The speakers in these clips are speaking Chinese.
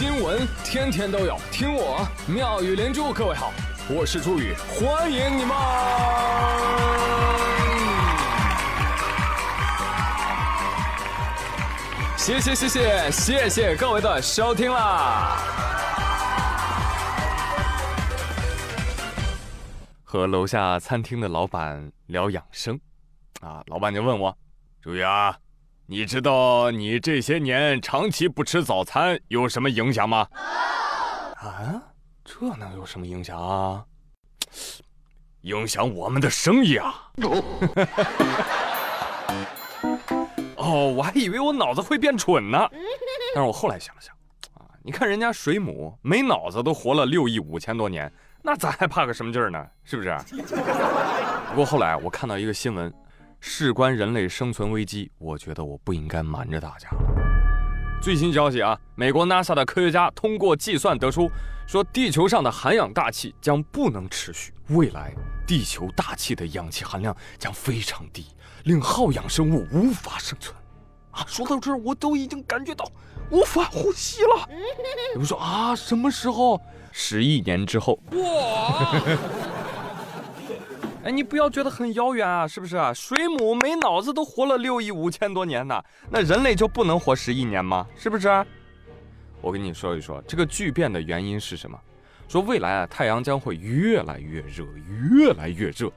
新闻天天都有，听我妙语连珠。各位好，我是朱宇，欢迎你们！谢谢谢谢谢谢各位的收听啦！和楼下餐厅的老板聊养生，啊，老板就问我，朱宇啊。你知道你这些年长期不吃早餐有什么影响吗？啊，这能有什么影响啊？影响我们的生意啊！哦，我还以为我脑子会变蠢呢，但是我后来想了想，啊，你看人家水母没脑子都活了六亿五千多年，那咱还怕个什么劲儿呢？是不是？不过后来我看到一个新闻。事关人类生存危机，我觉得我不应该瞒着大家了。最新消息啊，美国 NASA 的科学家通过计算得出，说地球上的含氧大气将不能持续，未来地球大气的氧气含量将非常低，令耗氧生物无法生存。啊，说到这儿，我都已经感觉到无法呼吸了。你们说啊，什么时候？十亿年之后。哇！哎，你不要觉得很遥远啊，是不是啊？水母没脑子都活了六亿五千多年呢，那人类就不能活十亿年吗？是不是？我跟你说一说这个巨变的原因是什么？说未来啊，太阳将会越来越热，越来越热，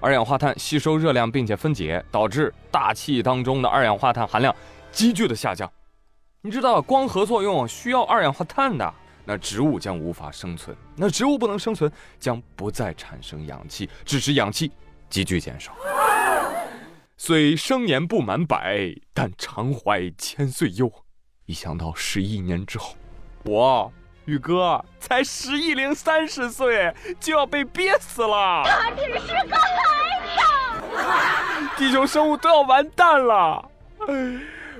二氧化碳吸收热量并且分解，导致大气当中的二氧化碳含量急剧的下降。你知道光合作用需要二氧化碳的。那植物将无法生存，那植物不能生存，将不再产生氧气，致使氧气急剧减少。虽生年不满百，但常怀千岁忧。一想到十亿年之后，我宇哥才十亿零三十岁就要被憋死了，他只是个孩子，地球生物都要完蛋了。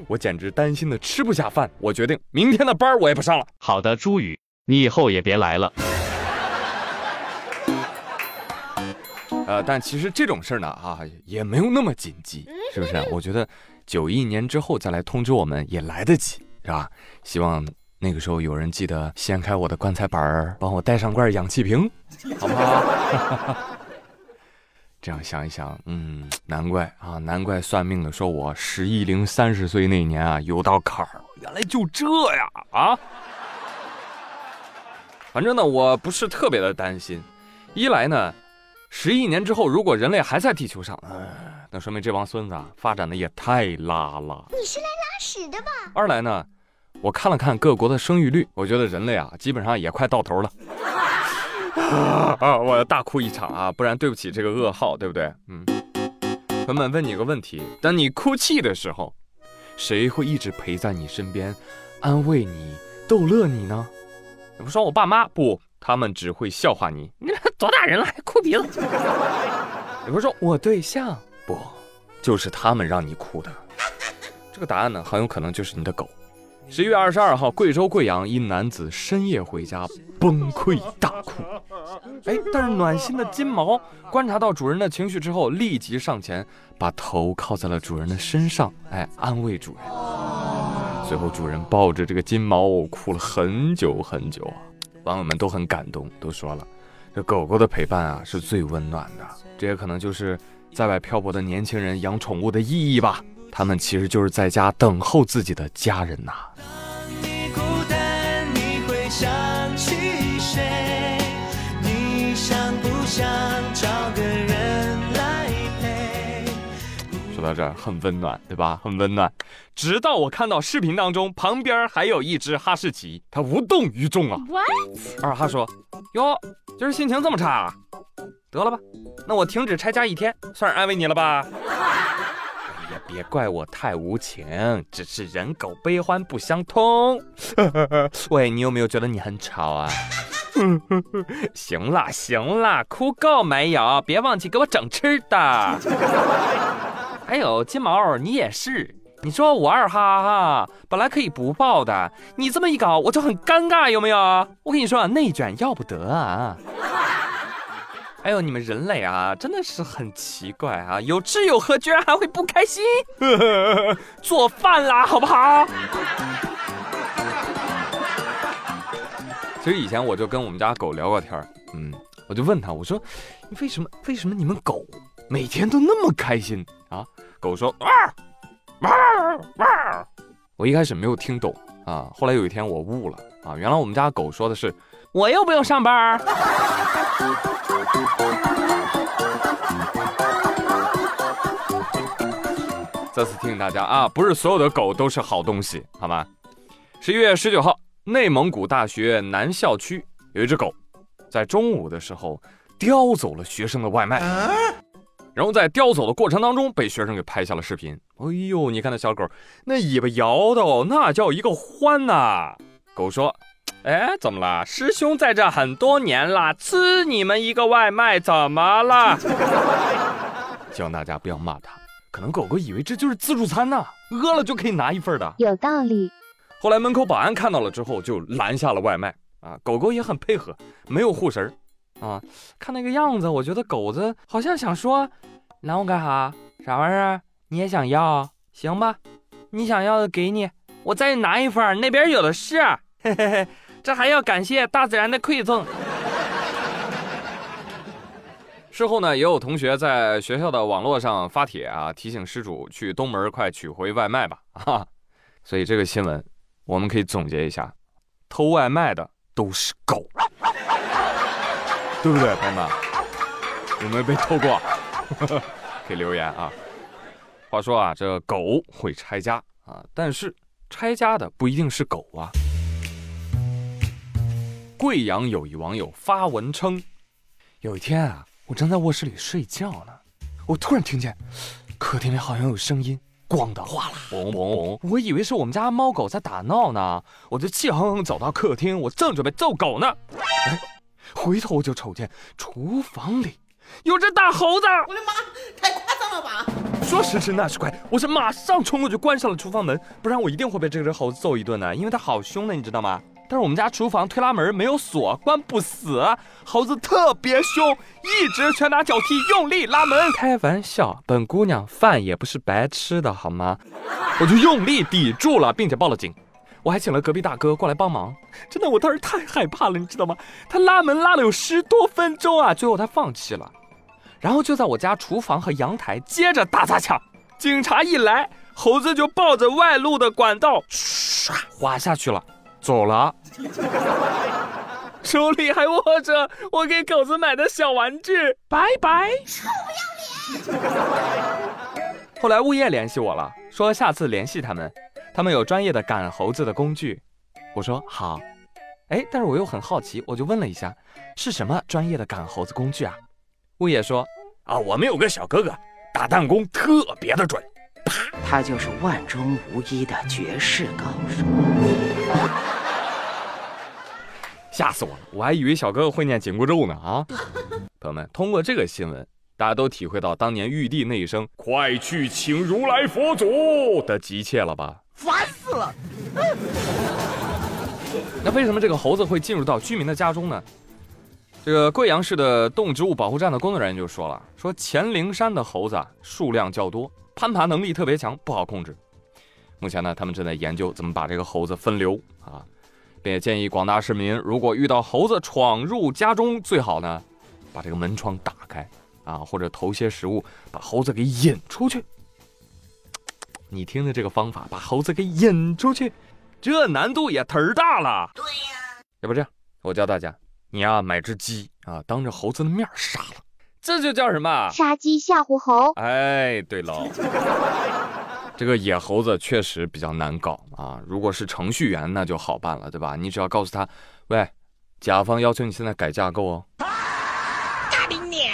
我简直担心的吃不下饭，我决定明天的班我也不上了。好的，朱宇，你以后也别来了。呃，但其实这种事儿呢，啊，也没有那么紧急，是不是？我觉得九一年之后再来通知我们也来得及，是吧？希望那个时候有人记得掀开我的棺材板儿，帮我带上罐氧气瓶，好不好？这样想一想，嗯，难怪啊，难怪算命的说我十一零三十岁那年啊有道坎儿，原来就这呀啊！反正呢，我不是特别的担心。一来呢，十亿年之后如果人类还在地球上，那说明这帮孙子啊发展的也太拉了。你是来拉屎的吧？二来呢，我看了看各国的生育率，我觉得人类啊基本上也快到头了。啊！我要大哭一场啊！不然对不起这个噩耗，对不对？嗯。朋友们，问你个问题：当你哭泣的时候，谁会一直陪在你身边，安慰你、逗乐你呢？你不说我爸妈不，他们只会笑话你。你 多大人了还哭鼻子？你不说我对象不，就是他们让你哭的。这个答案呢，很有可能就是你的狗。十一月二十二号，贵州贵阳一男子深夜回家崩溃大哭。哎，但是暖心的金毛观察到主人的情绪之后，立即上前把头靠在了主人的身上，哎，安慰主人。随后，主人抱着这个金毛哭了很久很久啊。网友们都很感动，都说了，这狗狗的陪伴啊是最温暖的。这也可能就是在外漂泊的年轻人养宠物的意义吧。他们其实就是在家等候自己的家人呐。说到这儿很温暖，对吧？很温暖。直到我看到视频当中旁边还有一只哈士奇，它无动于衷啊。What？二哈说：“哟，今儿心情这么差啊？得了吧，那我停止拆家一天，算是安慰你了吧。”别怪我太无情，只是人狗悲欢不相通。喂，你有没有觉得你很吵啊？行了行了，哭够没有？别忘记给我整吃的。还有金毛，你也是。你说我二哈哈本来可以不抱的，你这么一搞，我就很尴尬，有没有？我跟你说，内卷要不得啊。还有你们人类啊，真的是很奇怪啊！有吃有喝，居然还会不开心。做饭啦，好不好？其实以前我就跟我们家狗聊过天，嗯，我就问他，我说，为什么为什么你们狗每天都那么开心啊？狗说，哇哇哇！我一开始没有听懂啊，后来有一天我悟了啊，原来我们家狗说的是，我又不用上班儿。再次提醒大家啊，不是所有的狗都是好东西，好吗？十一月十九号，内蒙古大学南校区有一只狗，在中午的时候叼走了学生的外卖，然后在叼走的过程当中被学生给拍下了视频。哎呦，你看那小狗，那尾巴摇的哦，那叫一个欢呐！狗说：“哎，怎么了？师兄在这很多年了，吃你们一个外卖怎么了？” 希望大家不要骂他。可能狗狗以为这就是自助餐呢，饿了就可以拿一份的。有道理。后来门口保安看到了之后，就拦下了外卖啊。狗狗也很配合，没有护食儿啊。看那个样子，我觉得狗子好像想说，拦我干啥？啥玩意儿？你也想要？行吧，你想要的给你，我再拿一份，那边有的是。嘿嘿嘿，这还要感谢大自然的馈赠。事后呢，也有同学在学校的网络上发帖啊，提醒失主去东门快取回外卖吧啊！所以这个新闻我们可以总结一下：偷外卖的都是狗，对不对，朋友们？有没有被偷过？可以留言啊。话说啊，这狗会拆家啊，但是拆家的不一定是狗啊。贵阳有一网友发文称，有一天啊。我正在卧室里睡觉呢，我突然听见客厅里好像有声音，咣当哗啦，嗡嗡嗡！我以为是我们家猫狗在打闹呢，我就气哼哼走到客厅，我正准备揍狗呢，哎，回头我就瞅见厨房里有只大猴子！我的妈，太夸张了吧！说时迟那时快，我是马上冲过去关上了厨房门，不然我一定会被这只猴子揍一顿的，因为它好凶的，你知道吗？但是我们家厨房推拉门没有锁，关不死。猴子特别凶，一直拳打脚踢，用力拉门。开玩笑，本姑娘饭也不是白吃的，好吗？我就用力抵住了，并且报了警。我还请了隔壁大哥过来帮忙。真的，我当时太害怕了，你知道吗？他拉门拉了有十多分钟啊，最后他放弃了。然后就在我家厨房和阳台接着打砸抢。警察一来，猴子就抱着外露的管道唰滑下去了。走了，手里还握着我给狗子买的小玩具，拜拜！臭不要脸！后来物业联系我了，说下次联系他们，他们有专业的赶猴子的工具。我说好，哎，但是我又很好奇，我就问了一下，是什么专业的赶猴子工具啊？物业说啊，我们有个小哥哥打弹弓特别的准，啪，他就是万中无一的绝世高手。吓死我了！我还以为小哥哥会念紧箍咒呢啊！朋友们，通过这个新闻，大家都体会到当年玉帝那一声“快去请如来佛祖”的急切了吧？烦死了！那为什么这个猴子会进入到居民的家中呢？这个贵阳市的动植物保护站的工作人员就说了：“说黔灵山的猴子啊数量较多，攀爬能力特别强，不好控制。目前呢，他们正在研究怎么把这个猴子分流啊。”并且建议广大市民，如果遇到猴子闯入家中，最好呢，把这个门窗打开啊，或者投些食物把猴子给引出去。你听听这个方法，把猴子给引出去，这难度也忒大了。对呀，要不这样，我教大家，你呀买只鸡啊，当着猴子的面杀了，这就叫什么？杀鸡吓唬猴。哎，对了。这个野猴子确实比较难搞啊！如果是程序员，那就好办了，对吧？你只要告诉他，喂，甲方要求你现在改架构哦。大你！